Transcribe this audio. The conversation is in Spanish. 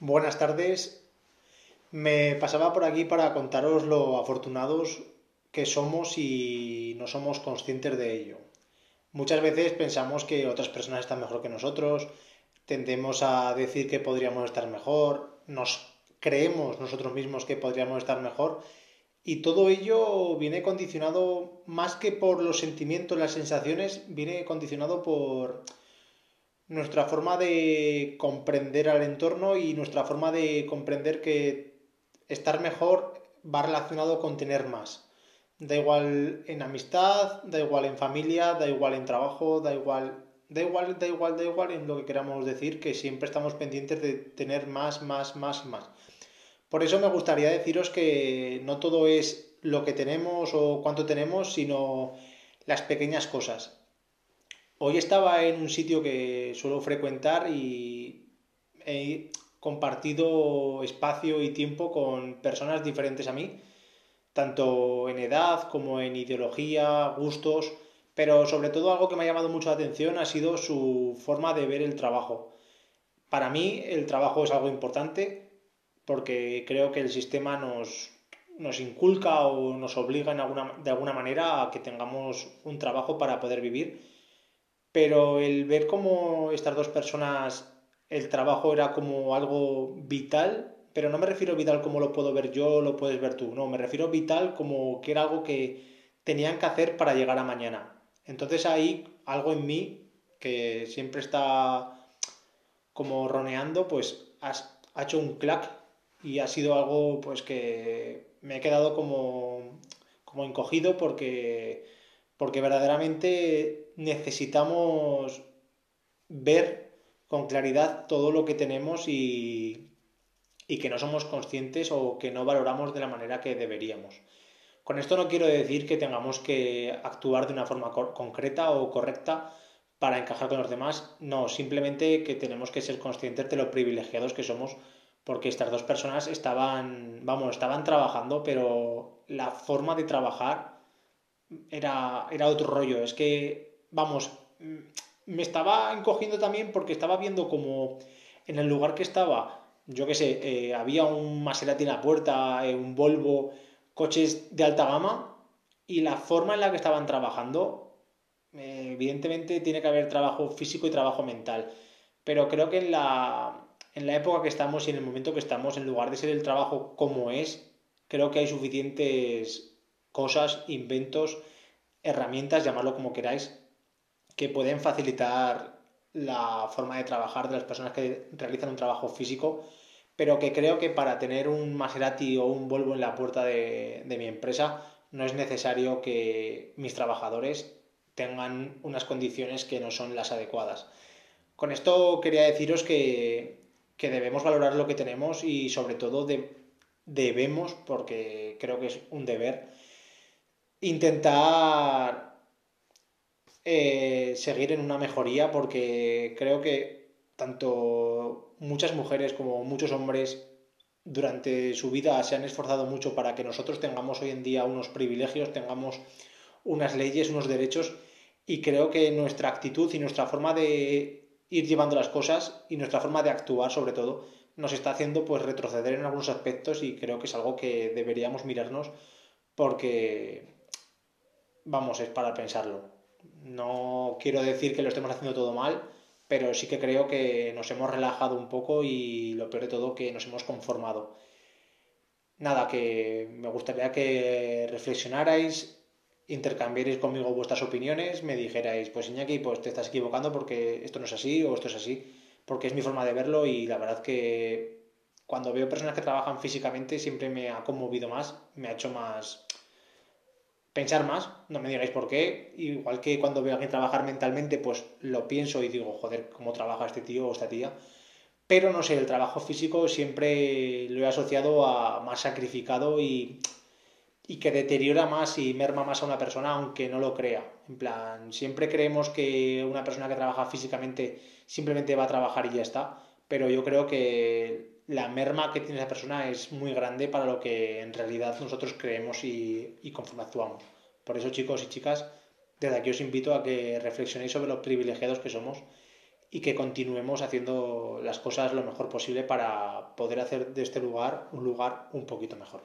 Buenas tardes. Me pasaba por aquí para contaros lo afortunados que somos y no somos conscientes de ello. Muchas veces pensamos que otras personas están mejor que nosotros, tendemos a decir que podríamos estar mejor, nos creemos nosotros mismos que podríamos estar mejor y todo ello viene condicionado más que por los sentimientos, las sensaciones, viene condicionado por nuestra forma de comprender al entorno y nuestra forma de comprender que estar mejor va relacionado con tener más. Da igual en amistad, da igual en familia, da igual en trabajo, da igual, da igual, da igual, da igual en lo que queramos decir, que siempre estamos pendientes de tener más, más, más, más. Por eso me gustaría deciros que no todo es lo que tenemos o cuánto tenemos, sino las pequeñas cosas. Hoy estaba en un sitio que suelo frecuentar y he compartido espacio y tiempo con personas diferentes a mí, tanto en edad como en ideología, gustos, pero sobre todo algo que me ha llamado mucho la atención ha sido su forma de ver el trabajo. Para mí el trabajo es algo importante porque creo que el sistema nos, nos inculca o nos obliga de alguna manera a que tengamos un trabajo para poder vivir pero el ver cómo estas dos personas, el trabajo era como algo vital, pero no me refiero vital como lo puedo ver yo, lo puedes ver tú, no, me refiero vital como que era algo que tenían que hacer para llegar a mañana. Entonces ahí algo en mí que siempre está como roneando, pues ha hecho un clac y ha sido algo pues que me he quedado como, como encogido porque porque verdaderamente necesitamos ver con claridad todo lo que tenemos y, y que no somos conscientes o que no valoramos de la manera que deberíamos. Con esto no quiero decir que tengamos que actuar de una forma concreta o correcta para encajar con los demás, no, simplemente que tenemos que ser conscientes de lo privilegiados que somos porque estas dos personas estaban, vamos, estaban trabajando, pero la forma de trabajar era, era otro rollo. Es que, vamos, me estaba encogiendo también porque estaba viendo como en el lugar que estaba, yo qué sé, eh, había un Maserati en la puerta, eh, un Volvo, coches de alta gama y la forma en la que estaban trabajando, eh, evidentemente tiene que haber trabajo físico y trabajo mental, pero creo que en la, en la época que estamos y en el momento que estamos, en lugar de ser el trabajo como es, creo que hay suficientes cosas, inventos, herramientas, llamarlo como queráis, que pueden facilitar la forma de trabajar de las personas que realizan un trabajo físico, pero que creo que para tener un Maserati o un Volvo en la puerta de, mi empresa no es necesario que mis trabajadores tengan unas condiciones que no son las adecuadas. Con esto quería deciros que, debemos valorar lo que tenemos y sobre todo debemos, porque creo que es un deber, intentar eh, seguir en una mejoría porque creo que tanto muchas mujeres como muchos hombres durante su vida se han esforzado mucho para que nosotros tengamos hoy en día unos privilegios, tengamos unas leyes, unos derechos y creo que nuestra actitud y nuestra forma de ir llevando las cosas y nuestra forma de actuar sobre todo nos está haciendo pues retroceder en algunos aspectos y creo que es algo que deberíamos mirarnos porque vamos, es para pensarlo. No quiero decir que lo estemos haciendo todo mal, pero sí que creo que nos hemos relajado un poco y lo peor de todo que nos hemos conformado. Nada, que me gustaría que reflexionarais, intercambiarais conmigo vuestras opiniones, me dijerais, pues Iñaki, pues te estás equivocando porque esto no es así o esto es así, porque es mi forma de verlo y la verdad que cuando veo personas que trabajan físicamente siempre me ha conmovido más, me ha hecho más, pensar más, no me digáis por qué, igual que cuando veo a alguien trabajar mentalmente, pues lo pienso y digo, joder, cómo trabaja este tío o esta tía. Pero no sé, el trabajo físico siempre lo he asociado a más sacrificado y, y que deteriora más y merma más a una persona aunque no lo crea. En plan, siempre creemos que una persona que trabaja físicamente simplemente va a trabajar y ya está, pero yo creo que la merma que tiene esa persona es muy grande para lo que en realidad nosotros creemos y, y conforme actuamos. Por eso, chicos y chicas, desde aquí os invito a que reflexionéis sobre los privilegiados que somos y que continuemos haciendo las cosas lo mejor posible para poder hacer de este lugar un lugar un poquito mejor.